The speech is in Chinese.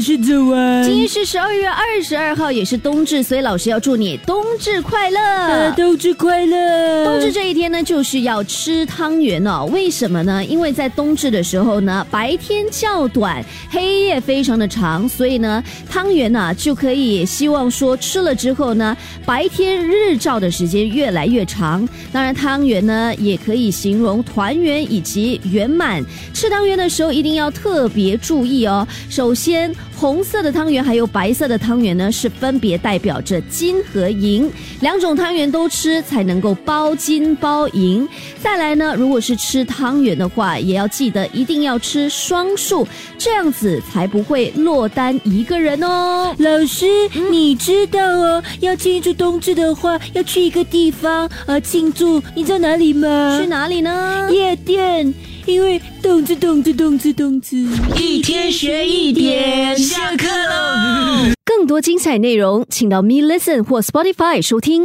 今天是十二月二十二号，也是冬至，所以老师要祝你冬至快乐。呃，冬至快乐！冬至这一天呢，就是要吃汤圆哦。为什么呢？因为在冬至的时候呢，白天较短，黑夜非常的长，所以呢，汤圆呢、就可以希望说吃了之后呢，白天日照的时间越来越长。当然，汤圆呢也可以形容团圆以及圆满。吃汤圆的时候一定要特别注意哦。首先，红色的汤圆还有白色的汤圆呢，是分别代表着金和银，两种汤圆都吃才能够包金包银。再来呢，如果是吃汤圆的话，也要记得一定要吃双数，这样子才不会落单一个人哦。老师，你知道哦，要庆祝冬至的话，要去一个地方呃庆祝，你知道哪里吗？去哪里呢？夜店，因为动次动次动次动次。一天学一点，下课喽！更多精彩内容，请到 Me Listen 或 Spotify 收听。